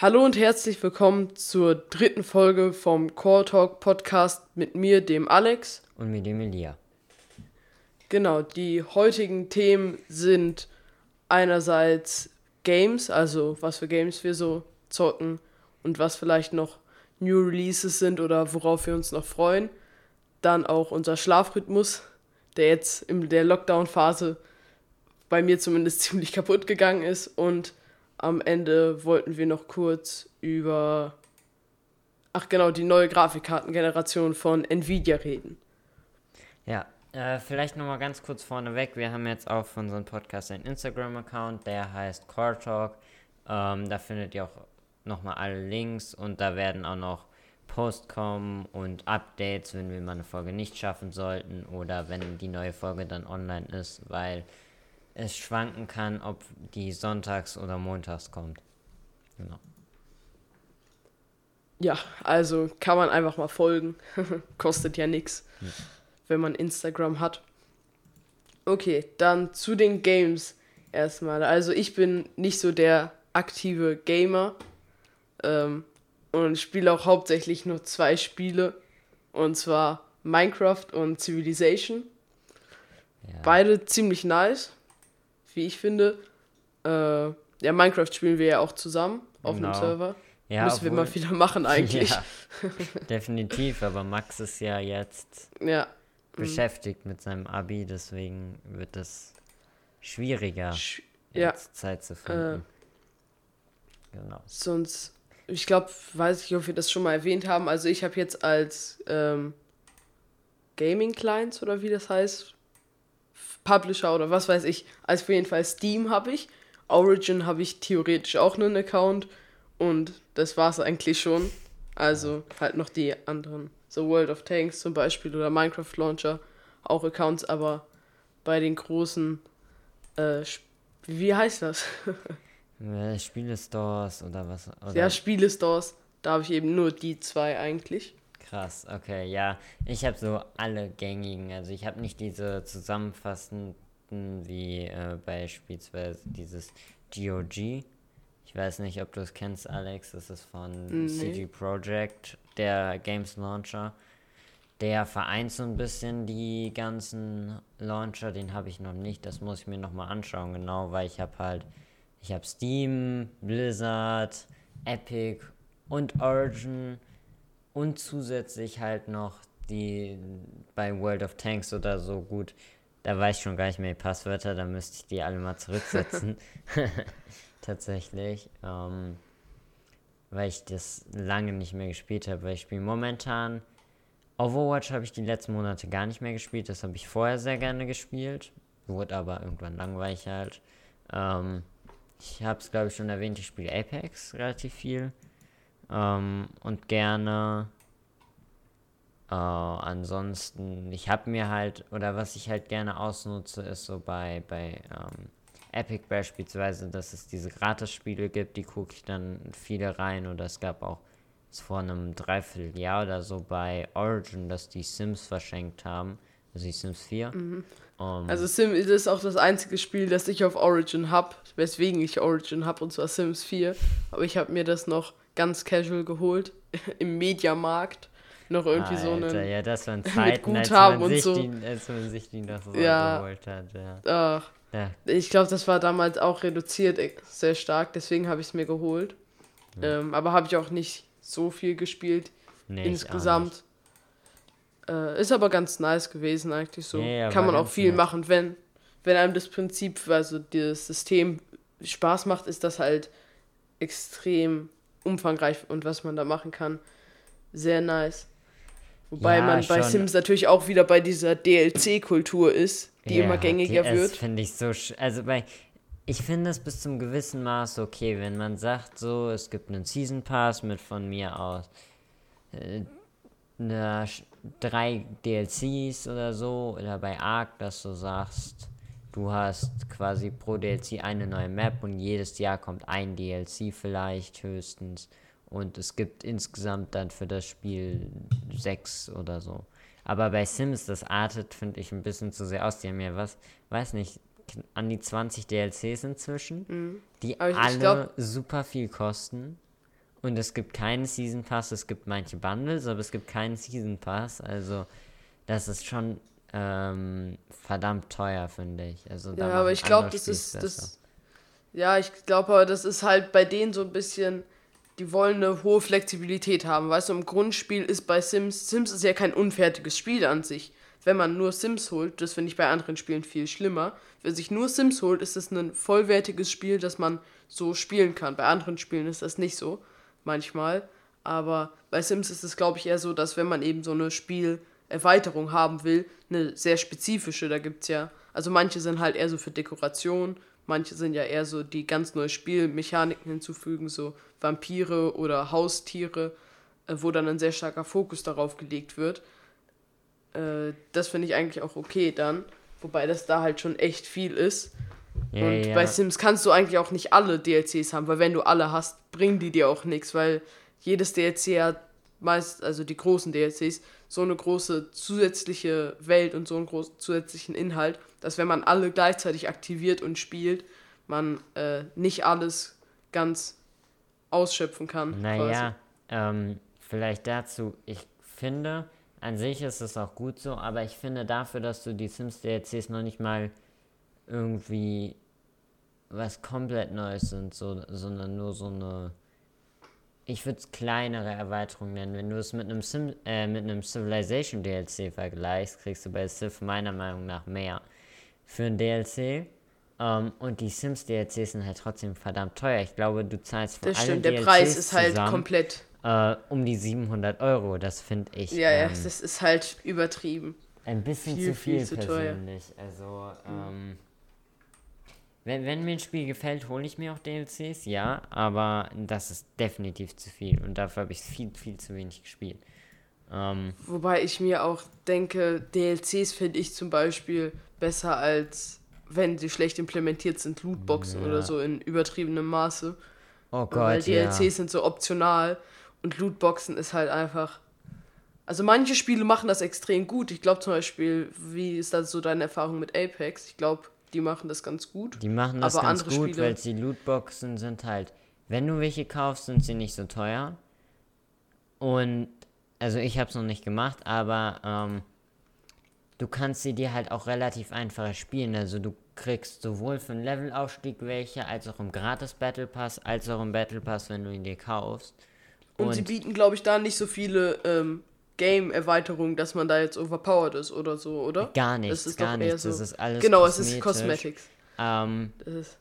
Hallo und herzlich willkommen zur dritten Folge vom Core Talk Podcast mit mir, dem Alex. Und mit dem Elia. Genau, die heutigen Themen sind einerseits Games, also was für Games wir so zocken und was vielleicht noch New Releases sind oder worauf wir uns noch freuen. Dann auch unser Schlafrhythmus, der jetzt in der Lockdown-Phase bei mir zumindest ziemlich kaputt gegangen ist. Und am Ende wollten wir noch kurz über, ach genau, die neue Grafikkartengeneration von Nvidia reden. Ja, äh, vielleicht nochmal ganz kurz vorneweg. Wir haben jetzt auch für unseren Podcast einen Instagram-Account, der heißt Core Talk. Ähm, da findet ihr auch nochmal alle Links und da werden auch noch Posts kommen und Updates, wenn wir mal eine Folge nicht schaffen sollten oder wenn die neue Folge dann online ist, weil es schwanken kann, ob die sonntags oder montags kommt. Genau. Ja, also kann man einfach mal folgen. Kostet ja nichts, hm. wenn man Instagram hat. Okay, dann zu den Games erstmal. Also ich bin nicht so der aktive Gamer ähm, und spiele auch hauptsächlich nur zwei Spiele. Und zwar Minecraft und Civilization. Ja. Beide ziemlich nice wie ich finde. Äh, ja, Minecraft spielen wir ja auch zusammen auf genau. einem Server. Ja, Müssen obwohl, wir mal wieder machen eigentlich. Ja, definitiv, aber Max ist ja jetzt ja. beschäftigt mit seinem Abi, deswegen wird es schwieriger, Sch ja. Zeit zu finden. Äh, genau. Sonst, ich glaube, weiß ich, ob wir das schon mal erwähnt haben. Also ich habe jetzt als ähm, Gaming Clients oder wie das heißt, Publisher oder was weiß ich. Also auf jeden Fall Steam habe ich. Origin habe ich theoretisch auch einen Account. Und das war es eigentlich schon. Also halt noch die anderen. So World of Tanks zum Beispiel oder Minecraft Launcher. Auch Accounts, aber bei den großen. Äh, wie heißt das? Spielestores oder was? Oder? Ja, Spielestores. Da habe ich eben nur die zwei eigentlich. Krass, okay, ja. Ich habe so alle gängigen, also ich habe nicht diese zusammenfassenden wie äh, beispielsweise dieses GOG. Ich weiß nicht, ob du es kennst, Alex. Das ist von nee. CG Projekt, der Games Launcher. Der vereint so ein bisschen die ganzen Launcher. Den habe ich noch nicht. Das muss ich mir nochmal anschauen, genau, weil ich habe halt, ich habe Steam, Blizzard, Epic und Origin und zusätzlich halt noch die bei World of Tanks oder so gut. Da weiß ich schon gar nicht mehr die Passwörter, da müsste ich die alle mal zurücksetzen. Tatsächlich. Ähm, weil ich das lange nicht mehr gespielt habe. Weil ich spiele momentan. Overwatch habe ich die letzten Monate gar nicht mehr gespielt. Das habe ich vorher sehr gerne gespielt. Wurde aber irgendwann langweilig halt. Ähm, ich habe es, glaube ich, schon erwähnt, ich spiele Apex relativ viel. Ähm, und gerne. Äh, ansonsten, ich habe mir halt, oder was ich halt gerne ausnutze, ist so bei, bei ähm, Epic beispielsweise, dass es diese Gratis-Spiele gibt, die gucke ich dann viele rein. Oder es gab auch vor einem Dreivierteljahr oder so bei Origin, dass die Sims verschenkt haben. Also die Sims 4. Mhm. Um, also Sim ist auch das einzige Spiel, das ich auf Origin habe, weswegen ich Origin habe, und zwar Sims 4. Aber ich habe mir das noch ganz casual geholt im Mediamarkt. Noch irgendwie Alter, so einen. Ja, das waren Zeiten, als man, und so. die, als man sich die noch so ja. geholt hat. Ja. Ach, ja. Ich glaube, das war damals auch reduziert äh, sehr stark, deswegen habe ich es mir geholt. Ja. Ähm, aber habe ich auch nicht so viel gespielt nee, insgesamt. Äh, ist aber ganz nice gewesen eigentlich so. Ja, Kann man auch viel nett. machen, wenn, wenn einem das Prinzip, also das System Spaß macht, ist das halt extrem umfangreich und was man da machen kann. Sehr nice. Wobei ja, man bei schon. Sims natürlich auch wieder bei dieser DLC-Kultur ist, die ja, immer gängiger DS wird. finde ich so. Also bei. Ich finde es bis zum gewissen Maß okay, wenn man sagt, so, es gibt einen Season Pass mit von mir aus äh, eine, drei DLCs oder so, oder bei Ark, dass du sagst, Du hast quasi pro DLC eine neue Map und jedes Jahr kommt ein DLC vielleicht höchstens. Und es gibt insgesamt dann für das Spiel sechs oder so. Aber bei Sims, das artet, finde ich, ein bisschen zu sehr aus. Die haben ja was, weiß nicht, an die 20 DLCs inzwischen, mhm. die alle glaub, super viel kosten. Und es gibt keinen Season Pass, es gibt manche Bundles, aber es gibt keinen Season Pass. Also das ist schon ähm, verdammt teuer, finde ich. Also, ja, aber ich glaube, das ist das. Ja, ich glaube aber, das ist halt bei denen so ein bisschen, die wollen eine hohe Flexibilität haben. Weißt du, im Grundspiel ist bei Sims, Sims ist ja kein unfertiges Spiel an sich. Wenn man nur Sims holt, das finde ich bei anderen Spielen viel schlimmer. Wer sich nur Sims holt, ist es ein vollwertiges Spiel, das man so spielen kann. Bei anderen Spielen ist das nicht so manchmal. Aber bei Sims ist es, glaube ich, eher so, dass wenn man eben so eine Spielerweiterung haben will, eine sehr spezifische, da gibt es ja, also manche sind halt eher so für Dekoration, manche sind ja eher so, die ganz neue Spielmechaniken hinzufügen, so Vampire oder Haustiere, äh, wo dann ein sehr starker Fokus darauf gelegt wird. Äh, das finde ich eigentlich auch okay dann, wobei das da halt schon echt viel ist. Ja, und ja. bei Sims kannst du eigentlich auch nicht alle DLCs haben, weil wenn du alle hast, bringen die dir auch nichts, weil jedes DLC hat meist, also die großen DLCs, so eine große zusätzliche Welt und so einen großen zusätzlichen Inhalt, dass wenn man alle gleichzeitig aktiviert und spielt, man äh, nicht alles ganz ausschöpfen kann. Naja, ähm, vielleicht dazu, ich finde, an sich ist es auch gut so, aber ich finde dafür, dass du die Sims DLCs noch nicht mal irgendwie was komplett Neues sind, so, sondern nur so eine, ich würde es kleinere Erweiterung nennen. Wenn du es mit einem, Sim, äh, mit einem Civilization DLC vergleichst, kriegst du bei Civ meiner Meinung nach mehr für ein DLC. Um, ähm, und die Sims DLCs sind halt trotzdem verdammt teuer. Ich glaube, du zahlst für das alle stimmt, der DLCs Preis ist halt komplett uh, um die 700 Euro. Das finde ich. Ja, ähm, ja, das ist halt übertrieben. Ein bisschen viel, zu viel, viel zu persönlich. Teuer. Also, ähm, wenn, wenn mir ein Spiel gefällt, hole ich mir auch DLCs, ja, aber das ist definitiv zu viel und dafür habe ich viel, viel zu wenig gespielt. Ähm, Wobei ich mir auch denke, DLCs finde ich zum Beispiel besser als wenn sie schlecht implementiert sind, Lootboxen ja. oder so in übertriebenem Maße. Oh Gott. Weil DLCs ja. sind so optional und Lootboxen ist halt einfach. Also manche Spiele machen das extrem gut. Ich glaube zum Beispiel, wie ist das so deine Erfahrung mit Apex? Ich glaube, die machen das ganz gut. Die machen das ganz gut, Spiele... weil die Lootboxen sind halt, wenn du welche kaufst, sind sie nicht so teuer. Und, also ich habe es noch nicht gemacht, aber ähm, du kannst sie dir halt auch relativ einfach spielen. Also du kriegst sowohl für einen Levelaufstieg welche, als auch im Gratis Battle Pass, als auch im Battle Pass, wenn du ihn dir kaufst. Und, Und sie bieten, glaube ich, da nicht so viele ähm, Game-Erweiterung, dass man da jetzt overpowered ist oder so, oder? Gar nichts, das ist gar nichts. So. Das ist alles Genau, es ist Cosmetics. Ähm, das ist,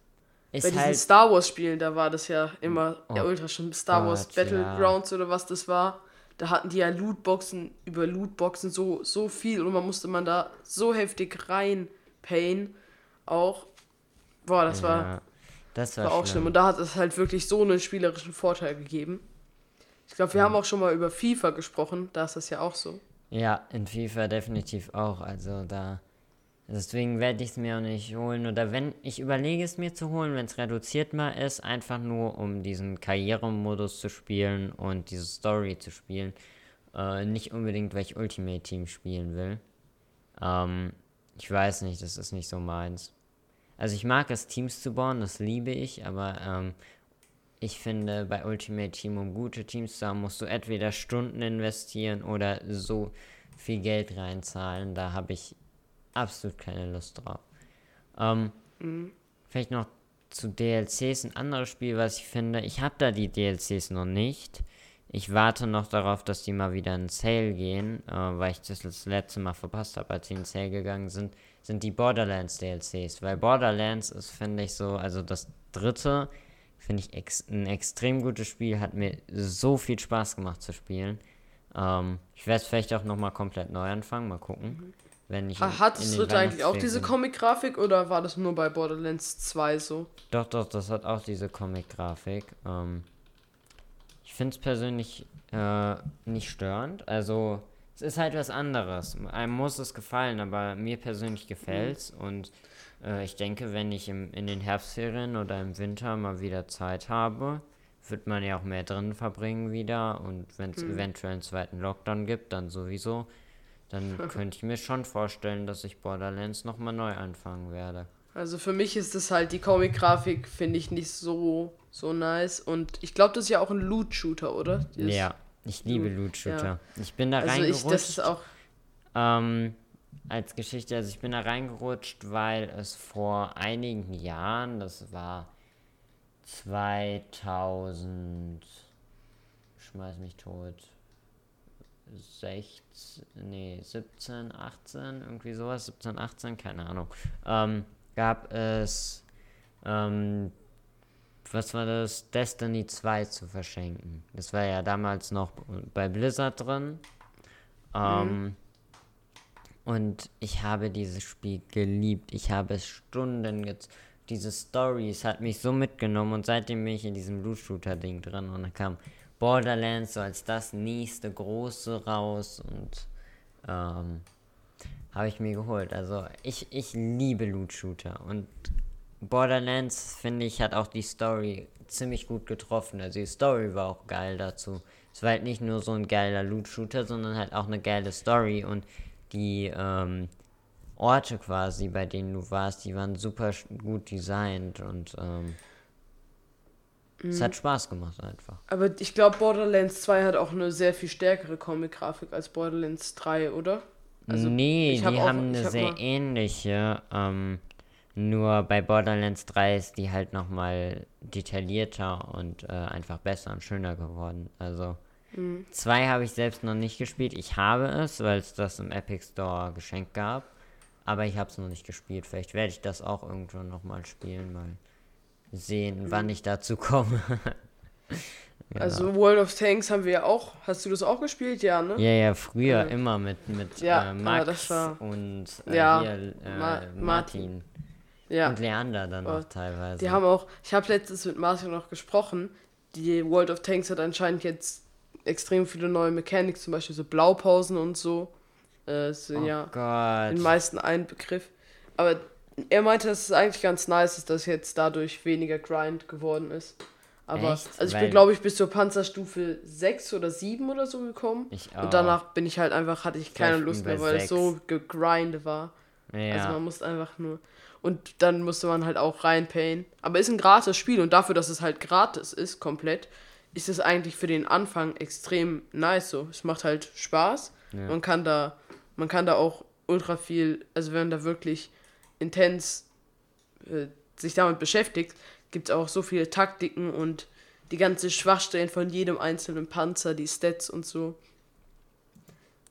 ist bei diesen halt Star Wars Spielen, da war das ja immer oh, ja, ultra schlimm. Star Gott, Wars Battlegrounds ja. oder was das war. Da hatten die ja Lootboxen über Lootboxen so, so viel und man musste man da so heftig reinpayen. Auch. Boah, das ja, war, das war, war auch schlimm. schlimm. Und da hat es halt wirklich so einen spielerischen Vorteil gegeben. Ich glaube, wir mhm. haben auch schon mal über FIFA gesprochen, da ist das ja auch so. Ja, in FIFA definitiv auch. Also da. Deswegen werde ich es mir auch nicht holen. Oder wenn, ich überlege es mir zu holen, wenn es reduziert mal ist, einfach nur um diesen Karrieremodus zu spielen und diese Story zu spielen. Äh, nicht unbedingt, weil ich Ultimate Team spielen will. Ähm, ich weiß nicht, das ist nicht so meins. Also ich mag es, Teams zu bauen, das liebe ich, aber ähm, ich finde, bei Ultimate Team, um gute Teams zu haben, musst du entweder Stunden investieren oder so viel Geld reinzahlen. Da habe ich absolut keine Lust drauf. Ähm, mhm. Vielleicht noch zu DLCs ein anderes Spiel, was ich finde. Ich habe da die DLCs noch nicht. Ich warte noch darauf, dass die mal wieder in Sale gehen, äh, weil ich das, das letzte Mal verpasst habe, als sie in Sale gegangen sind, sind die Borderlands DLCs. Weil Borderlands ist, finde ich, so, also das dritte Finde ich ex ein extrem gutes Spiel. Hat mir so viel Spaß gemacht zu spielen. Ähm, ich werde es vielleicht auch nochmal komplett neu anfangen. Mal gucken. Wenn ich hat es eigentlich auch diese Comic-Grafik oder war das nur bei Borderlands 2 so? Doch, doch, das hat auch diese Comic-Grafik. Ähm, ich finde es persönlich äh, nicht störend. Also, es ist halt was anderes. Einem muss es gefallen, aber mir persönlich gefällt es. Mhm. Und äh, ich denke, wenn ich im, in den Herbstferien oder im Winter mal wieder Zeit habe, wird man ja auch mehr drin verbringen wieder. Und wenn es mhm. eventuell einen zweiten Lockdown gibt, dann sowieso. Dann könnte ich mir schon vorstellen, dass ich Borderlands nochmal neu anfangen werde. Also für mich ist es halt, die Comic-Grafik finde ich nicht so, so nice. Und ich glaube, das ist ja auch ein Loot-Shooter, oder? Ja, ich liebe Loot-Shooter. Ja. Ich bin da also reingerutscht. Ich, das ist auch. Ähm, als Geschichte, also ich bin da reingerutscht, weil es vor einigen Jahren, das war 2000, schmeiß mich tot, 16, nee, 17, 18, irgendwie sowas, 17, 18, keine Ahnung, ähm, gab es, ähm, was war das, Destiny 2 zu verschenken. Das war ja damals noch bei Blizzard drin. Ähm, mhm. Und ich habe dieses Spiel geliebt. Ich habe es Stunden jetzt. Diese Stories hat mich so mitgenommen und seitdem bin ich in diesem Loot-Shooter-Ding drin und dann kam Borderlands so als das nächste große raus und ähm, habe ich mir geholt. Also ich, ich liebe Loot-Shooter und Borderlands, finde ich, hat auch die Story ziemlich gut getroffen. Also die Story war auch geil dazu. Es war halt nicht nur so ein geiler Loot-Shooter, sondern halt auch eine geile Story und die ähm, Orte quasi, bei denen du warst, die waren super gut designt und ähm, Mhm. Es hat Spaß gemacht einfach. Aber ich glaube, Borderlands 2 hat auch eine sehr viel stärkere Comic-Grafik als Borderlands 3, oder? Also, nee, die hab haben auch, eine hab sehr ähnliche. Ähm, nur bei Borderlands 3 ist die halt nochmal detaillierter und äh, einfach besser und schöner geworden. Also, 2 mhm. habe ich selbst noch nicht gespielt. Ich habe es, weil es das im Epic Store geschenkt gab. Aber ich habe es noch nicht gespielt. Vielleicht werde ich das auch irgendwann nochmal spielen, weil sehen, mhm. wann ich dazu komme. genau. Also World of Tanks haben wir ja auch. Hast du das auch gespielt? Ja, ne? Ja, ja, früher mhm. immer mit, mit ja, äh, Max war, und äh, ja, hier, äh, Ma Martin. Ja. Und Leander dann auch teilweise. Die haben auch, ich habe letztens mit Martin noch gesprochen, die World of Tanks hat anscheinend jetzt extrem viele neue Mechanics, zum Beispiel so Blaupausen und so. Äh, sind oh ja Gott. den meisten ein Begriff. Aber er meinte, dass es eigentlich ganz nice ist, dass jetzt dadurch weniger Grind geworden ist. Aber Echt? also ich bin glaube ich bis zur Panzerstufe 6 oder 7 oder so gekommen. Ich auch. Und danach bin ich halt einfach, hatte ich keine Lust mehr, weil 6. es so gegrindet war. Ja. Also man musste einfach nur. Und dann musste man halt auch reinpayen. Aber ist ein gratis Spiel und dafür, dass es halt gratis ist, komplett, ist es eigentlich für den Anfang extrem nice so. Es macht halt Spaß. Ja. Man kann da, man kann da auch ultra viel, also wenn da wirklich intens äh, sich damit beschäftigt, gibt es auch so viele Taktiken und die ganze Schwachstellen von jedem einzelnen Panzer, die Stats und so.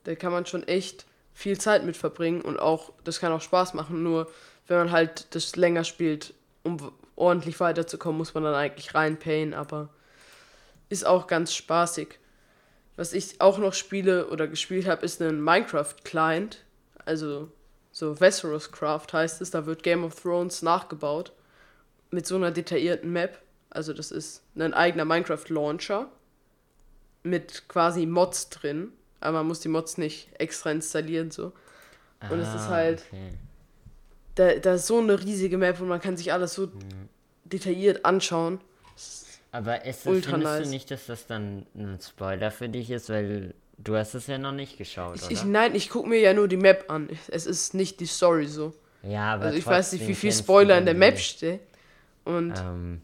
Da kann man schon echt viel Zeit mit verbringen und auch, das kann auch Spaß machen, nur wenn man halt das länger spielt, um ordentlich weiterzukommen, muss man dann eigentlich reinpayen, aber ist auch ganz spaßig. Was ich auch noch spiele oder gespielt habe, ist ein Minecraft-Client. Also so Westeros Craft heißt es, da wird Game of Thrones nachgebaut mit so einer detaillierten Map. Also das ist ein eigener Minecraft-Launcher mit quasi Mods drin, aber man muss die Mods nicht extra installieren so. Und ah, es ist ah, halt okay. da, da ist so eine riesige Map und man kann sich alles so mhm. detailliert anschauen. Aber ist es, findest nice. du nicht, dass das dann ein Spoiler für dich ist, weil Du hast es ja noch nicht geschaut, ich, ich nein, ich gucke mir ja nur die Map an. Es ist nicht die Story so. Ja, aber also ich weiß nicht, wie viel Spoiler in der Map steht. Und ähm,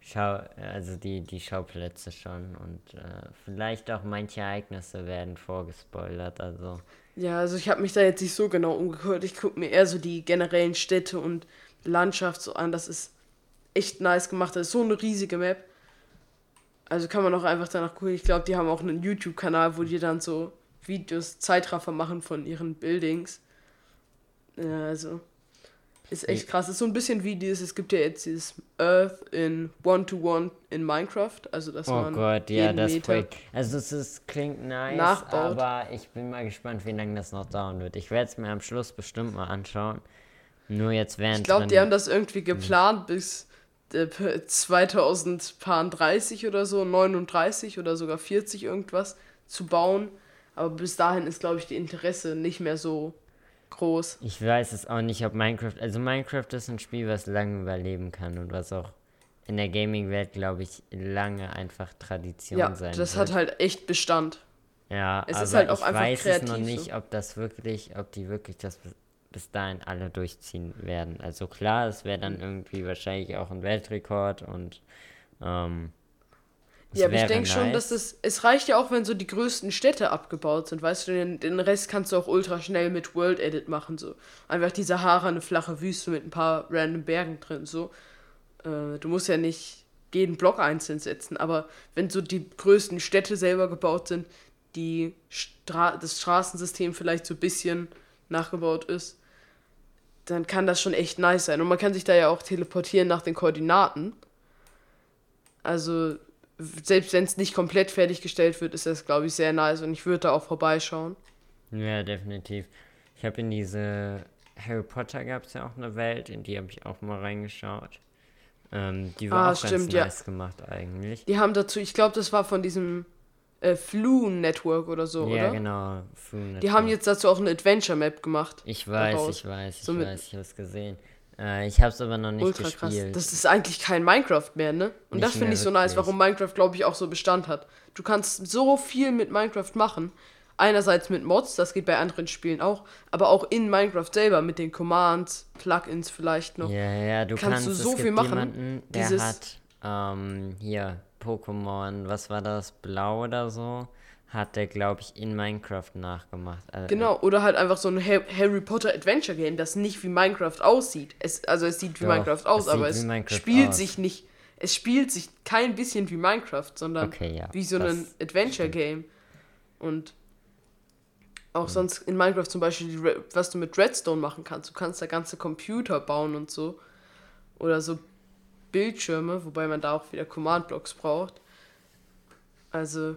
schau, also die, die Schauplätze schon und äh, vielleicht auch manche Ereignisse werden vorgespoilert, also. Ja, also ich habe mich da jetzt nicht so genau umgehört. Ich gucke mir eher so die generellen Städte und Landschaft so an. Das ist echt nice gemacht. Das ist so eine riesige Map. Also kann man auch einfach danach gucken. Ich glaube, die haben auch einen YouTube-Kanal, wo die dann so Videos, Zeitraffer machen von ihren Buildings. Ja, also. Ist echt krass. Ist so ein bisschen wie dieses, es gibt ja jetzt dieses Earth in One-to-One -One in Minecraft. Also, dass oh man. Gott, ja, das Projekt. Also, es ist, klingt nice, nachbaut. aber ich bin mal gespannt, wie lange das noch dauern wird. Ich werde es mir am Schluss bestimmt mal anschauen. Nur jetzt während. Ich glaube, die haben das irgendwie geplant bis 2030 oder so, 39 oder sogar 40 irgendwas zu bauen. Aber bis dahin ist, glaube ich, die Interesse nicht mehr so groß. Ich weiß es auch nicht, ob Minecraft. Also, Minecraft ist ein Spiel, was lange überleben kann und was auch in der Gaming-Welt, glaube ich, lange einfach Tradition ja, sein das wird. hat halt echt Bestand. Ja, es aber ist halt auch ich einfach weiß kreativ, es noch nicht, ob das wirklich, ob die wirklich das bis dahin alle durchziehen werden. Also klar, es wäre dann irgendwie wahrscheinlich auch ein Weltrekord und Ähm, es Ja, aber ich denke schon, dass nice. das. Es reicht ja auch, wenn so die größten Städte abgebaut sind, weißt du, den, den Rest kannst du auch ultra schnell mit World Edit machen. So. Einfach die Sahara, eine flache Wüste mit ein paar random Bergen drin. So. Äh, du musst ja nicht jeden Block einzeln setzen, aber wenn so die größten Städte selber gebaut sind, die Stra das Straßensystem vielleicht so ein bisschen nachgebaut ist, dann kann das schon echt nice sein. Und man kann sich da ja auch teleportieren nach den Koordinaten. Also, selbst wenn es nicht komplett fertiggestellt wird, ist das, glaube ich, sehr nice und ich würde da auch vorbeischauen. Ja, definitiv. Ich habe in diese Harry Potter gab es ja auch eine Welt, in die habe ich auch mal reingeschaut. Ähm, die war Ah, auch stimmt, ganz ja. nice gemacht eigentlich. Die haben dazu, ich glaube, das war von diesem äh, Flu-Network oder so, ja, oder? genau. Food Die haben Network. jetzt dazu auch eine Adventure-Map gemacht. Ich weiß, daraus. ich weiß, ich So weiß, ich habe es gesehen. Äh, ich habe es aber noch nicht Ultra krass. gespielt. Das ist eigentlich kein Minecraft mehr, ne? Und Nicht das finde ich so nice, warum Minecraft, glaube ich, auch so Bestand hat. Du kannst so viel mit Minecraft machen. Einerseits mit Mods, das geht bei anderen Spielen auch, aber auch in Minecraft selber mit den Commands, Plugins vielleicht noch. Ja, ja, du Kannst kannst, du es so viel machen. Jemanden, der Dieses- hat ähm, hier Pokémon, was war das, Blau oder so, hat der glaube ich in Minecraft nachgemacht. Also, Genau, oder halt einfach so ein Ha- Harry Potter Adventure Game, das nicht wie Minecraft aussieht. Es, also es sieht wie Doch, Minecraft aus, aber es Minecraft spielt aus. sich nicht, es spielt sich kein bisschen wie Minecraft, sondern Okay, ja, wie so ein Adventure Game. Und auch sonst in Minecraft zum Beispiel, was du mit Redstone machen kannst. Du kannst da ganze Computer bauen und so. Oder so Bildschirme, wobei man da auch wieder Command-Blocks braucht. Also,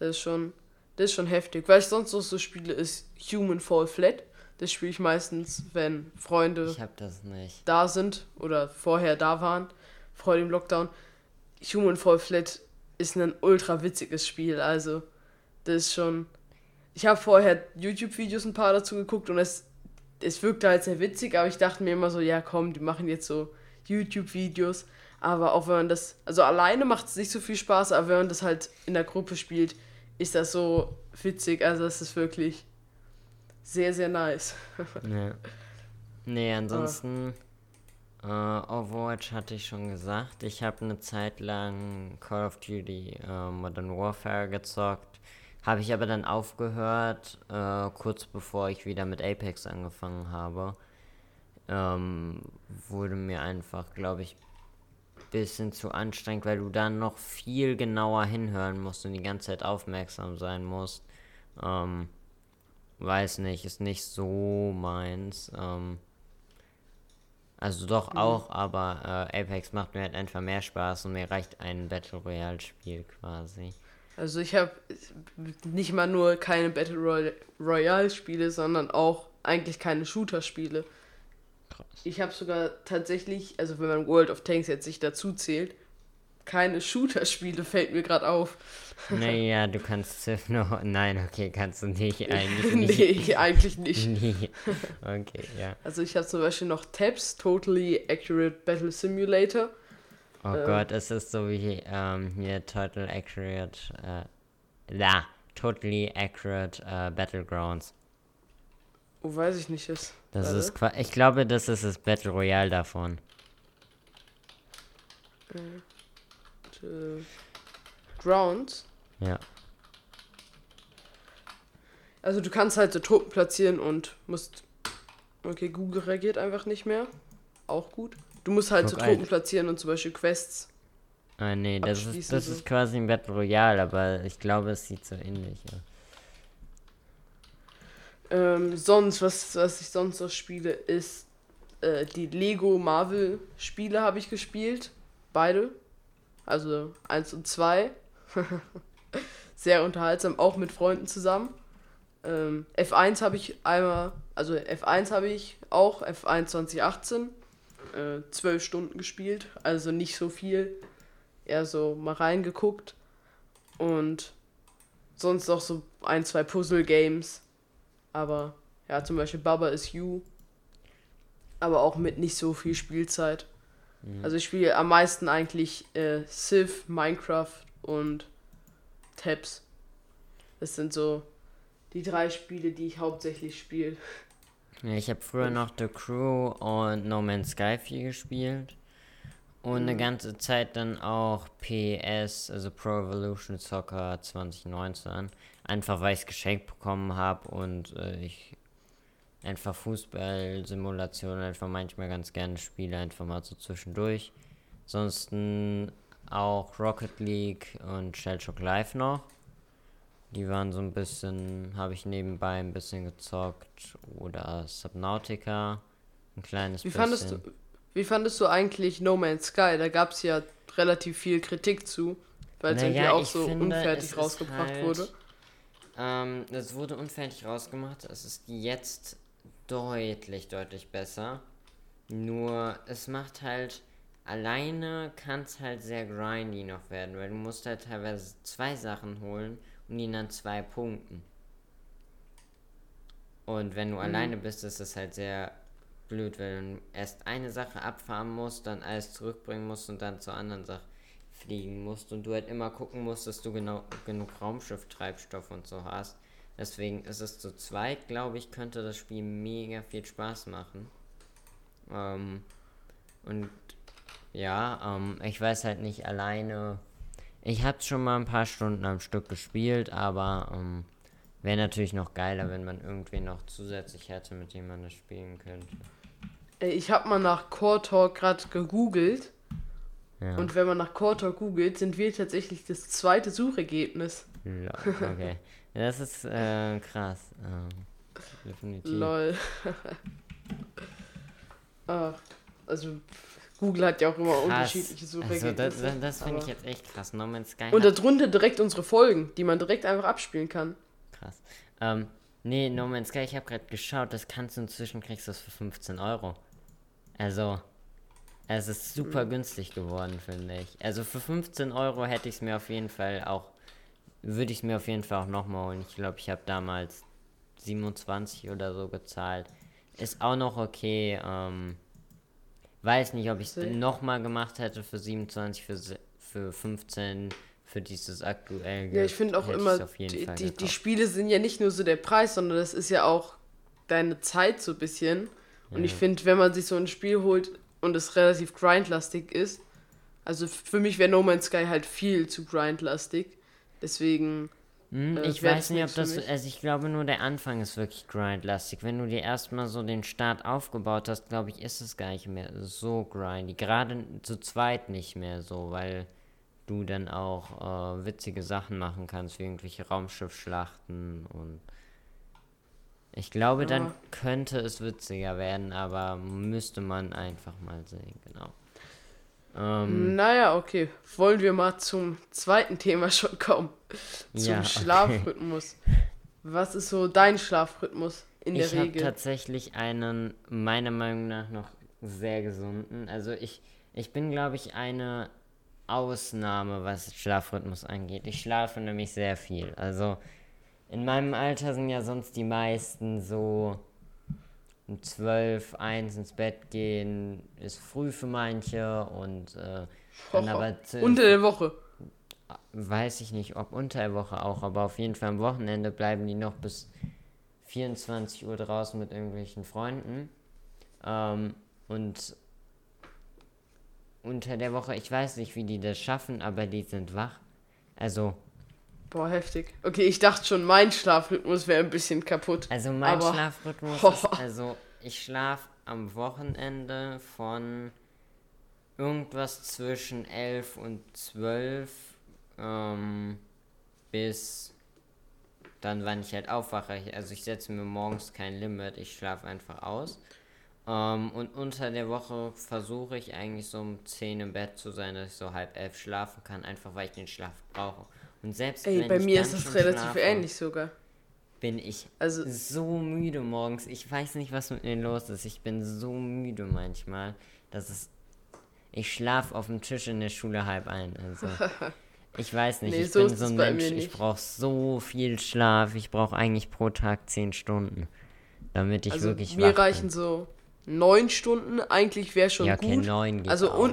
das ist schon, das ist schon heftig. Weil ich sonst noch so spiele, ist Human Fall Flat. Das spiele ich meistens, wenn Freunde da sind oder vorher da waren, vor dem Lockdown. Human Fall Flat ist ein ultra witziges Spiel. Also, das ist schon. Ich habe vorher YouTube-Videos ein paar dazu geguckt und es, es wirkte halt sehr witzig, aber ich dachte mir immer so, ja komm, die machen jetzt so YouTube-Videos. Aber auch wenn man das, also alleine macht es nicht so viel Spaß, aber wenn man das halt in der Gruppe spielt, ist das so witzig. Also, es ist wirklich sehr, sehr nice. Ja. Nee, ansonsten äh, Overwatch hatte ich schon gesagt. Ich habe eine Zeit lang Call of Duty äh, Modern Warfare gezockt. Habe ich aber dann aufgehört, äh, kurz bevor ich wieder mit Apex angefangen habe. Ähm, wurde mir einfach, glaube ich, bisschen zu anstrengend, weil du dann noch viel genauer hinhören musst und die ganze Zeit aufmerksam sein musst. Ähm, weiß nicht, ist nicht so meins. Ähm, also doch auch, aber äh, Apex macht mir halt einfach mehr Spaß und mir reicht ein Battle Royale Spiel quasi. Also ich habe nicht mal nur keine Battle Roy Royale Spiele, sondern auch eigentlich keine Shooter Spiele. Ich habe sogar tatsächlich, also wenn man World of Tanks jetzt nicht dazu zählt, keine Shooter Spiele fällt mir gerade auf. Naja, du kannst Civ noch. Nein, okay, kannst du nicht. Eigentlich nicht. nee, eigentlich nicht. Nie. Okay, ja. Also ich habe zum Beispiel noch Tabs, Totally Accurate Battle Simulator. Oh Ähm. Gott, es ist so wie ähm, hier Total Accurate. Äh, da, Totally Accurate äh, Battlegrounds. Oh, weiß ich nicht. Das, Das warte. ist qua- Ich glaube, das ist das Battle Royale davon. äh, Grounds. Ja. Also du kannst halt so Truppen platzieren und musst. Okay, Google reagiert einfach nicht mehr. Auch gut. Du musst halt Guck, so Truppen platzieren und zum Beispiel Quests. Ah, nee, das ist, das so. ist quasi ein Battle Royale, aber ich glaube, es sieht so ähnlich aus. Ähm, sonst, was, was ich sonst noch spiele, ist äh, die Lego Marvel Spiele habe ich gespielt. Beide. Also 1 und 2. Sehr unterhaltsam, auch mit Freunden zusammen. Ähm, F1 habe ich einmal, also F1 habe ich auch, F1 2018, äh, 12 Stunden gespielt, also nicht so viel, eher so mal reingeguckt. Und sonst noch so ein, zwei Puzzle-Games. Aber ja, zum Beispiel Baba is You. Aber auch mit nicht so viel Spielzeit. Also ich spiele am meisten eigentlich äh, Civ, Minecraft und Tabs. Das sind so die drei Spiele, die ich hauptsächlich spiele. Ja, ich habe früher noch The Crew und No Man's Sky viel gespielt. Und eine ganze Zeit dann auch PS, also Pro Evolution Soccer 2019. Einfach weil ich es geschenkt bekommen habe und äh, ich einfach Fußball-Simulationen einfach manchmal ganz gerne spiele, einfach mal so zwischendurch. Ansonsten auch Rocket League und Shellshock Live noch. Die waren so ein bisschen, habe ich nebenbei ein bisschen gezockt. Oder Subnautica, ein kleines Wie bisschen. fandest du, wie fandest du eigentlich No Man's Sky? Da gab es ja relativ viel Kritik zu, weil es Naja, irgendwie auch so finde, unfertig rausgebracht halt- wurde. Ähm, es wurde unfertig rausgemacht. Es ist jetzt deutlich, deutlich besser. Nur es macht halt alleine kann es halt sehr grindy noch werden, weil du musst halt teilweise zwei Sachen holen und die dann zwei Punkten. Und wenn du alleine bist, ist es halt sehr blöd, weil du erst eine Sache abfahren musst, dann alles zurückbringen musst und dann zur anderen Sache fliegen musst und du halt immer gucken musst, dass du genau genug Raumschifftreibstoff und so hast. Deswegen ist es zu zweit, glaube ich, könnte das Spiel mega viel Spaß machen. Ähm, und ja, ähm, ich weiß halt nicht alleine. Ich habe schon mal ein paar Stunden am Stück gespielt, aber ähm, wäre natürlich noch geiler, wenn man irgendwie noch zusätzlich hätte, mit dem man das spielen könnte. Ich habe mal nach Core Talk gerade gegoogelt Ja. und wenn man nach Talk googelt, sind wir tatsächlich das zweite Suchergebnis. Lol, okay. Das ist äh, krass. Ähm, definitiv. Lol. Ach, also Google hat ja auch immer Krass. unterschiedliche Also Suchergebnisse. das, das, das finde ich jetzt echt krass. No Man's Sky Und darunter direkt unsere Folgen, die man direkt einfach abspielen kann. krass. Ähm, nee, No Man's Sky, ich habe gerade geschaut, das kannst du inzwischen kriegst du das für 15 Euro. Also, es ist Mhm. super günstig geworden, finde ich. Also für 15 Euro hätte ich es mir auf jeden Fall auch, würde ich es mir auf jeden Fall auch nochmal holen. Ich glaube, ich habe damals 27 oder so gezahlt. Ist auch noch okay. Ähm, weiß nicht, ob ich es nochmal gemacht hätte für 27, für, für 15, für dieses aktuell. Ja, ich finde auch immer, die, die, die. Spiele sind ja nicht nur so der Preis, sondern das ist ja auch deine Zeit so ein bisschen. Und ich finde, wenn man sich so ein Spiel holt und es relativ grindlastig ist, also für mich wäre No Man's Sky halt viel zu grindlastig. Deswegen, Hm, Äh, ich weiß nicht, ob das. Also, ich glaube nur, der Anfang ist wirklich grindlastig. Wenn du dir erstmal so den Start aufgebaut hast, glaube ich, ist es gar nicht mehr so grindy. Gerade zu zweit nicht mehr so, weil du dann auch äh, witzige Sachen machen kannst, wie irgendwelche Raumschiffschlachten und. Ich glaube, dann Ja. könnte es witziger werden, aber müsste man einfach mal sehen, genau. Ähm, naja, okay. Wollen wir mal zum zweiten Thema schon kommen? Zum Ja, okay. Schlafrhythmus. Was ist so dein Schlafrhythmus in der ich habe Regel? tatsächlich einen, meiner Meinung nach, noch sehr gesunden. Also ich, ich bin, glaube ich, eine Ausnahme, was Schlafrhythmus angeht. Ich schlafe nämlich sehr viel. Also in meinem Alter sind ja sonst die meisten so um 12, 1 ins Bett gehen, ist früh für manche und äh, dann aber Unter der Woche. weiß ich nicht, ob unter der Woche auch, aber auf jeden Fall am Wochenende bleiben die noch bis 24 Uhr draußen mit irgendwelchen Freunden. Ähm, und unter der Woche, ich weiß nicht, wie die das schaffen, aber die sind wach. Also, Boah, heftig. Okay, ich dachte schon, mein Schlafrhythmus wäre ein bisschen kaputt. also mein Aber- Schlafrhythmus ist, also ich schlafe am Wochenende von irgendwas zwischen 11 und 12 ähm, bis dann, wann ich halt aufwache. Also ich setze mir morgens kein Limit, ich schlafe einfach aus. Ähm, und unter der Woche versuche ich eigentlich so um 10 im Bett zu sein, dass ich so halb elf schlafen kann, einfach weil ich den Schlaf brauche. Und selbst Ey, wenn bei ich mir ist das relativ schlafe, ähnlich sogar. bin ich Also, so müde morgens. Ich weiß nicht, was mit mir los ist. Ich bin so müde manchmal, dass es. Ich schlafe auf dem Tisch in der Schule halb ein. Also, ich weiß nicht. Nee, ich so bin so ein Mensch. Ich brauche so viel Schlaf. Ich brauche eigentlich pro Tag 10 Stunden, damit ich also wirklich mir reichen bin. so neun Stunden. Eigentlich wäre schon Ja, okay, gut. neun geht Also auch.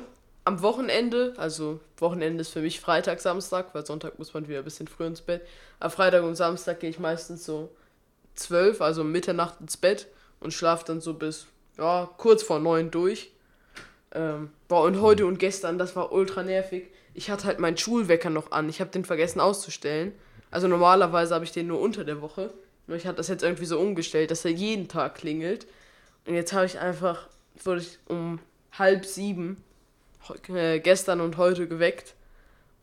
Am Wochenende, also Wochenende ist für mich Freitag, Samstag, weil Sonntag muss man wieder ein bisschen früher ins Bett. Am Freitag und Samstag gehe ich meistens so zwölf, also Mitternacht ins Bett und schlafe dann so bis ja, kurz vor neun durch. Ähm, boah, und heute und gestern, das war ultra nervig. Ich hatte halt meinen Schulwecker noch an. Ich habe den vergessen auszustellen. Also normalerweise habe ich den nur unter der Woche. Nur ich hatte das jetzt irgendwie so umgestellt, dass er jeden Tag klingelt. Und jetzt habe ich einfach, wurde ich um halb sieben gestern und heute geweckt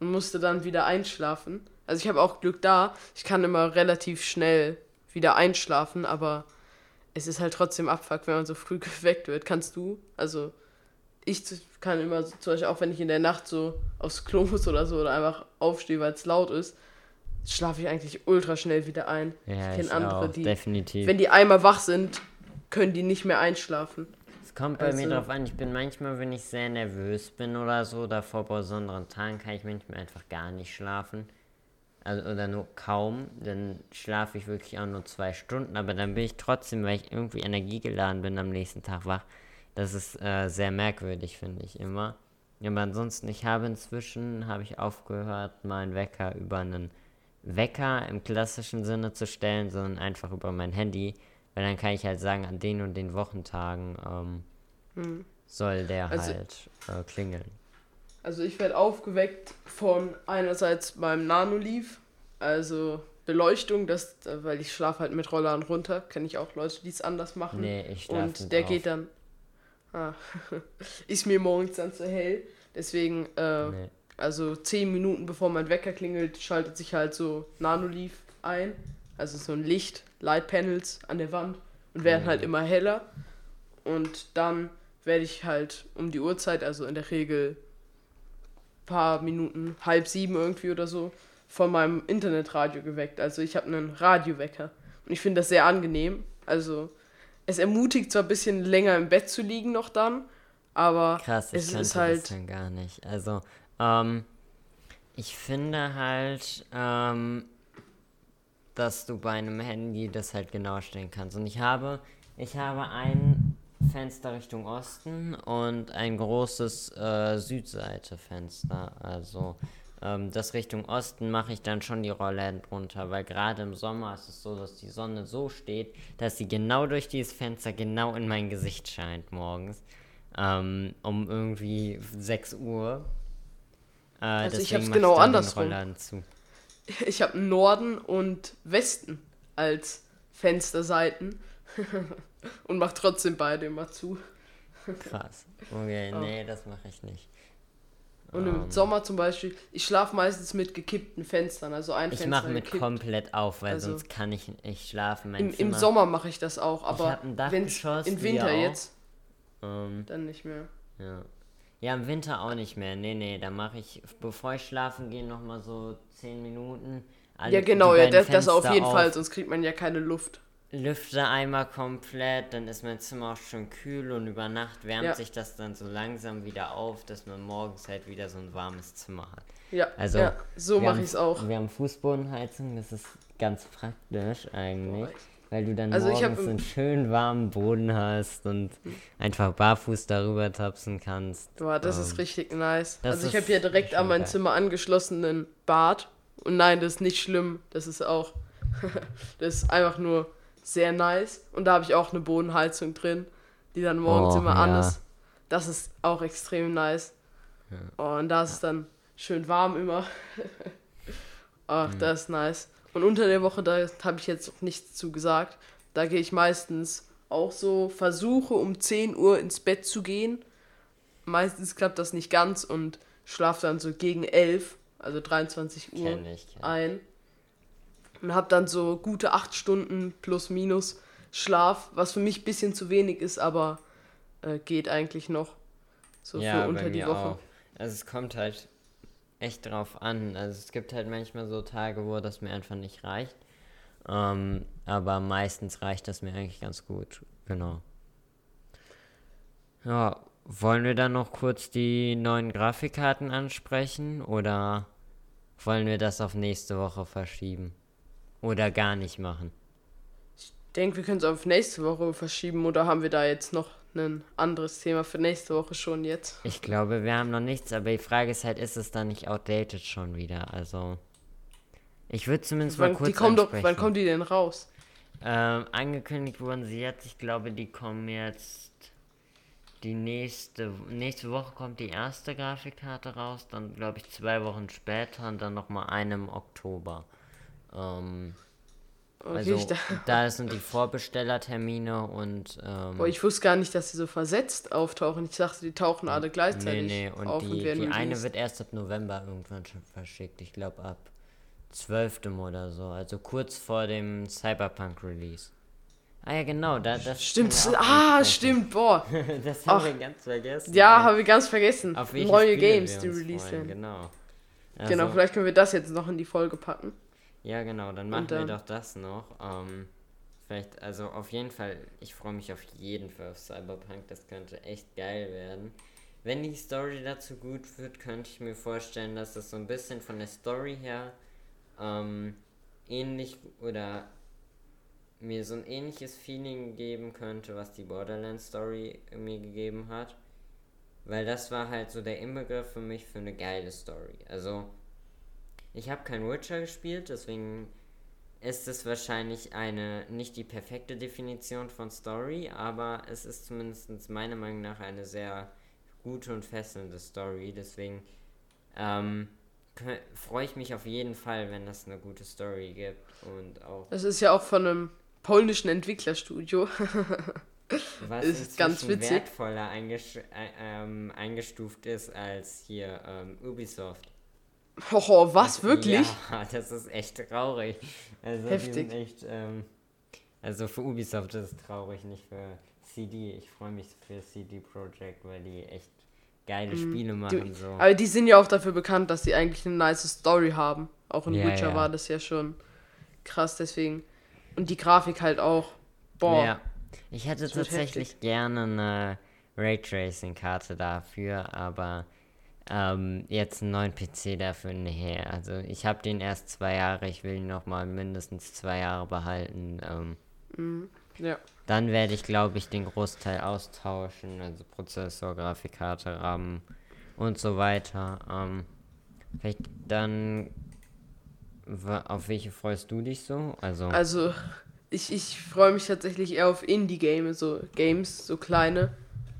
und musste dann wieder einschlafen. Also ich habe auch Glück da. Ich kann immer relativ schnell wieder einschlafen, aber es ist halt trotzdem Abfuck, wenn man so früh geweckt wird. Kannst du? Also ich kann immer so, zum Beispiel auch, wenn ich in der Nacht so aufs Klo muss oder so oder einfach aufstehe, weil es laut ist, schlafe ich eigentlich ultra schnell wieder ein. Ja, ich kenne andere, auch, die, definitiv. wenn die einmal wach sind, können die nicht mehr einschlafen. Kommt bei also, mir drauf an, ich bin manchmal, wenn ich sehr nervös bin oder so, davor bei besonderen Tagen kann ich manchmal einfach gar nicht schlafen. Also, oder nur kaum, dann schlafe ich wirklich auch nur zwei Stunden, aber dann bin ich trotzdem, weil ich irgendwie energiegeladen bin, am nächsten Tag wach. Das ist äh, sehr merkwürdig, finde ich immer. Aber ansonsten, ich habe inzwischen, habe ich aufgehört, meinen Wecker über einen Wecker im klassischen Sinne zu stellen, sondern einfach über mein Handy. Weil dann kann ich halt sagen, an den und den Wochentagen ähm, hm. soll der also, halt äh, klingeln. Also ich werde aufgeweckt von einerseits meinem Nanoleaf, also Beleuchtung, das, weil ich schlafe halt mit Rollern runter. Kenne ich auch Leute, die es anders machen. Nee, ich schlafe Und der auf. geht dann Ah. ist mir morgens dann zu hell. Deswegen, äh, nee. also 10 Minuten bevor mein Wecker klingelt, schaltet sich halt so Nanoleaf ein. Also so ein Licht, Light Panels an der Wand und werden mhm. halt immer heller. Und dann werde ich halt um die Uhrzeit, also in der Regel paar Minuten, halb sieben irgendwie oder so, von meinem Internetradio geweckt. Also ich habe einen Radiowecker. Und ich finde das sehr angenehm. Also es ermutigt zwar ein bisschen länger im Bett zu liegen noch dann, aber Krass, ich es ist halt das dann gar nicht. Also, ähm, ich finde halt, ähm, dass du bei einem Handy das halt genau stellen kannst. Und ich habe, ich habe ein Fenster Richtung Osten und ein großes äh, Südseite-Fenster. Also ähm, das Richtung Osten mache ich dann schon die Rollläden drunter, weil gerade im Sommer ist es so, dass die Sonne so steht, dass sie genau durch dieses Fenster genau in mein Gesicht scheint morgens. Ähm, um irgendwie 6 Uhr. Äh, also ich habe es genau andersrum. Ich habe Norden und Westen als Fensterseiten und mache trotzdem beide immer zu. Krass. Okay, oh. nee, das mache ich nicht. Und im um, ähm. Sommer zum Beispiel, ich schlafe meistens mit gekippten Fenstern, also ein ich Fenster. Ich mache mit gekippt. komplett auf, weil also sonst kann ich nicht schlafen. Im, Im, Sommer mache ich das auch, aber wenn im Winter jetzt, um, ähm. dann nicht mehr. Ja. Ja, im Winter auch nicht mehr. Nee, nee, da mache ich, bevor ich schlafen gehe, nochmal so 10 Minuten. ja, genau, ja, das, das auf jeden auf. Fall, sonst kriegt man ja keine Luft lüfte einmal komplett, dann ist mein Zimmer auch schon kühl und über Nacht wärmt ja. sich das dann so langsam wieder auf, dass man morgens halt wieder so ein warmes Zimmer hat. Ja, also ja, so mache ich es auch. Wir haben Fußbodenheizung, das ist ganz praktisch eigentlich. Weil du dann also morgens einen schönen warmen Boden hast und einfach barfuß darüber tapsen kannst. Boah, das um, ist ähm, richtig nice. Also ich habe ja direkt an mein geil. Zimmer angeschlossenen Bad. Und nein, das ist nicht schlimm. Das ist auch. das ist einfach nur sehr nice. Und da habe ich auch eine Bodenheizung drin, die dann morgens oh, immer ja. an ist. Das ist auch extrem nice. Ja. Oh, und da ist es dann schön warm immer. Ach, mhm. das ist nice. Und unter der Woche, da habe ich jetzt noch nichts zu gesagt. Da gehe ich meistens auch so, versuche um 10 Uhr ins Bett zu gehen. Meistens klappt das nicht ganz und schlafe dann so gegen 11, also 23 Uhr kenn ich, kenn. ein und habe dann so gute acht Stunden plus minus Schlaf, was für mich ein bisschen zu wenig ist, aber äh, geht eigentlich noch. So ja, für unter die Woche. Auch. Also es kommt halt echt drauf an. Also es gibt halt manchmal so Tage, wo das mir einfach nicht reicht. Ähm, aber meistens reicht das mir eigentlich ganz gut. Genau. Ja, wollen wir dann noch kurz die neuen Grafikkarten ansprechen oder wollen wir das auf nächste Woche verschieben? Oder gar nicht machen? Ich denke, wir können es auf nächste Woche verschieben oder haben wir da jetzt noch ein anderes Thema für nächste Woche schon jetzt? Ich glaube, wir haben noch nichts, aber die Frage ist halt, ist es dann nicht outdated schon wieder? Also, ich würde zumindest wann, mal kurz die kommen doch, Wann kommen die denn raus? Ähm, angekündigt wurden sie jetzt. Ich glaube, die kommen jetzt die nächste, nächste Woche kommt die erste Grafikkarte raus, dann glaube ich zwei Wochen später und dann nochmal eine im Oktober. Ähm, Okay, also ich, da, da sind die Vorbestellertermine und ähm, boah, ich wusste gar nicht, dass sie so versetzt auftauchen. Ich dachte, die tauchen alle nee, gleichzeitig nee, und auf die, und die eine wird erst ab November irgendwann schon verschickt. Ich glaube ab 12. oder so, also kurz vor dem Cyberpunk Release. Ah ja, genau, da, das Stimmt, wir ah, stimmt, boah. das haben Ach. wir ganz vergessen. Ja, ey. habe ich ganz vergessen. Auf Neue Spiele Games, wir die uns released freuen. Genau. genau, Also- vielleicht können wir das jetzt noch in die Folge packen. Ja, genau, dann machen wir dann- doch das noch. Ähm, vielleicht, also auf jeden Fall, ich freue mich auf jeden Fall auf Cyberpunk, das könnte echt geil werden. Wenn die Story dazu gut wird, könnte ich mir vorstellen, dass das so ein bisschen von der Story her ähm, ähnlich oder mir so ein ähnliches Feeling geben könnte, was die Borderlands Story mir gegeben hat. Weil das war halt so der Inbegriff für mich für eine geile Story. Also, ich habe kein Witcher gespielt, deswegen ist es wahrscheinlich eine nicht die perfekte Definition von Story, aber es ist zumindest meiner Meinung nach eine sehr gute und fesselnde Story. Deswegen ähm, freue ich mich auf jeden Fall, wenn es eine gute Story gibt und auch Das ist ja auch von einem polnischen Entwicklerstudio. was ist ganz witzig. wertvoller äh, ähm, eingestuft ist als hier ähm, Ubisoft. Hoho, was, wirklich? Ja, das ist echt traurig. Also Heftig. Echt, ähm, also für Ubisoft ist es traurig, nicht für CD. Ich freue mich für CD Projekt, weil die echt geile Spiele machen. Mhm. Die, so. Aber die sind ja auch dafür bekannt, dass sie eigentlich eine nice Story haben. Auch in Ja, Witcher ja. war das ja schon krass, deswegen. Und die Grafik halt auch. Boah. Ja. Ich hätte tatsächlich gerne eine Raytracing-Karte dafür, aber ähm, jetzt einen neuen PC dafür, nee. Also ich habe den erst zwei Jahre, ich will ihn noch mal mindestens zwei Jahre behalten. Ähm, Ja. Dann werde ich, glaube ich, den Großteil austauschen, also Prozessor, Grafikkarte, RAM und so weiter. Ähm, vielleicht dann, auf welche freust du dich so? Also, Also, ich, ich freue mich tatsächlich eher auf Indie-Games, so Games, so kleine.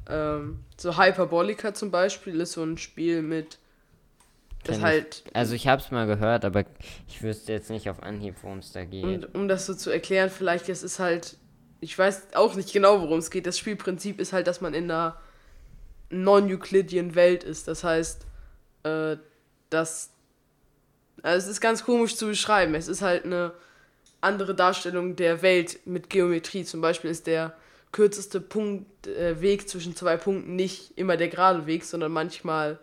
Ähm, so Hyperbolica zum Beispiel ist so ein Spiel mit. Das halt. ich, also ich habe es mal gehört, aber ich wüsste jetzt nicht auf Anhieb, worum es da geht. Und um das so zu erklären, vielleicht, es ist halt. Ich weiß auch nicht genau, worum es geht. Das Spielprinzip ist halt, dass man in einer non-Euclidean Welt ist. Das heißt, äh, dass. Also es ist ganz komisch zu beschreiben. Es ist halt eine andere Darstellung der Welt mit Geometrie. Zum Beispiel ist der kürzeste Punkt, äh, Weg zwischen zwei Punkten nicht immer der gerade Weg, sondern manchmal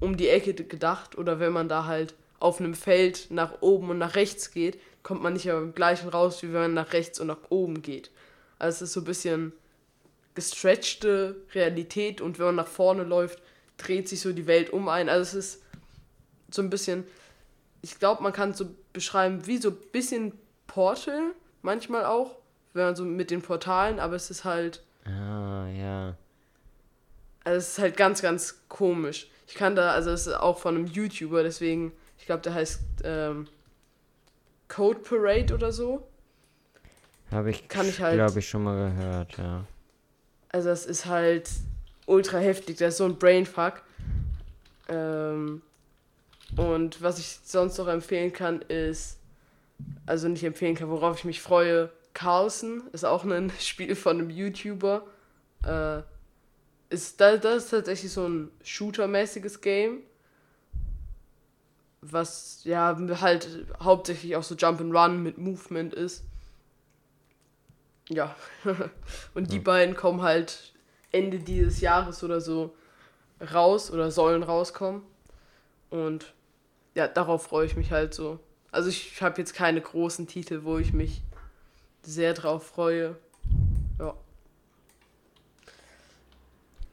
um die Ecke gedacht. Oder wenn man da halt auf einem Feld nach oben und nach rechts geht, kommt man nicht am gleichen raus, wie wenn man nach rechts und nach oben geht. Also es ist so ein bisschen gestretchte Realität und wenn man nach vorne läuft, dreht sich so die Welt um ein. Also es ist so ein bisschen, ich glaube, man kann es so beschreiben wie so ein bisschen Portal, manchmal auch, wenn man so mit den Portalen, aber es ist halt, Ah, ja. also es ist halt ganz, ganz komisch. Ich kann da, also es ist auch von einem YouTuber, deswegen, ich glaube, der heißt ähm, Code Parade oder so. Habe ich, Kann ich halt- glaube ich, schon mal gehört, ja. Also es ist halt ultra heftig, das ist so ein Brainfuck. Ähm, und was ich sonst noch empfehlen kann, ist, also nicht empfehlen kann, worauf ich mich freue, Carlson ist auch ein Spiel von einem YouTuber. Äh, ist, das, das ist tatsächlich so ein Shooter-mäßiges Game. Was ja halt hauptsächlich auch so Jump and Run mit Movement ist. Ja. Und die beiden kommen halt Ende dieses Jahres oder so raus oder sollen rauskommen. Und ja, darauf freue ich mich halt so. Also ich habe jetzt keine großen Titel, wo ich mich sehr drauf freue. Ja.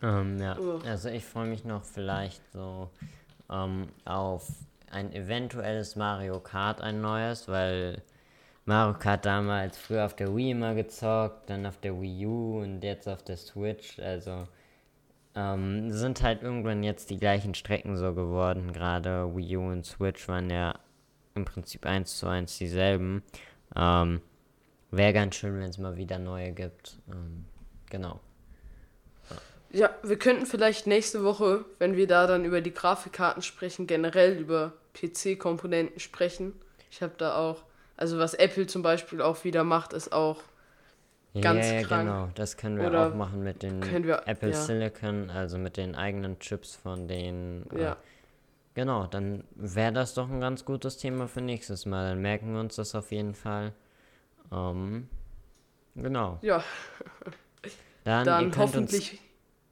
Ähm, ja, Oh. also ich freue mich noch vielleicht so ähm, auf ein eventuelles Mario Kart, ein neues, weil Mario Kart damals früher auf der Wii immer gezockt, dann auf der Wii U und jetzt auf der Switch, also ähm, sind halt irgendwann jetzt die gleichen Strecken so geworden, gerade Wii U und Switch waren ja im Prinzip eins zu eins dieselben. Ähm, Wäre ganz schön, wenn es mal wieder neue gibt. Ähm, genau. Ja, wir könnten vielleicht nächste Woche, wenn wir da dann über die Grafikkarten sprechen, generell über PC-Komponenten sprechen. Ich habe da auch, also was Apple zum Beispiel auch wieder macht, ist auch ganz ja, ja, krank. genau. Das können wir Oder auch machen mit den wir- Apple ja. Silicon, also mit den eigenen Chips von den. Äh, Ja. Genau, dann wäre das doch ein ganz gutes Thema für nächstes Mal. Dann merken wir uns das auf jeden Fall. Ähm, genau. Ja, Dann, ihr dann hoffentlich.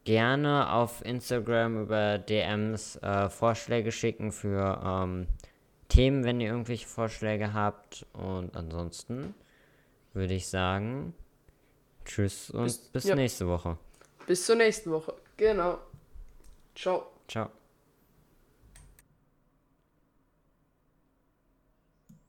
gerne auf Instagram über DMs äh, Vorschläge schicken für ähm, Themen, wenn ihr irgendwelche Vorschläge habt. Und ansonsten würde ich sagen, tschüss und bis, ja. nächste Woche. Bis zur nächsten Woche. Genau. Ciao. Ciao.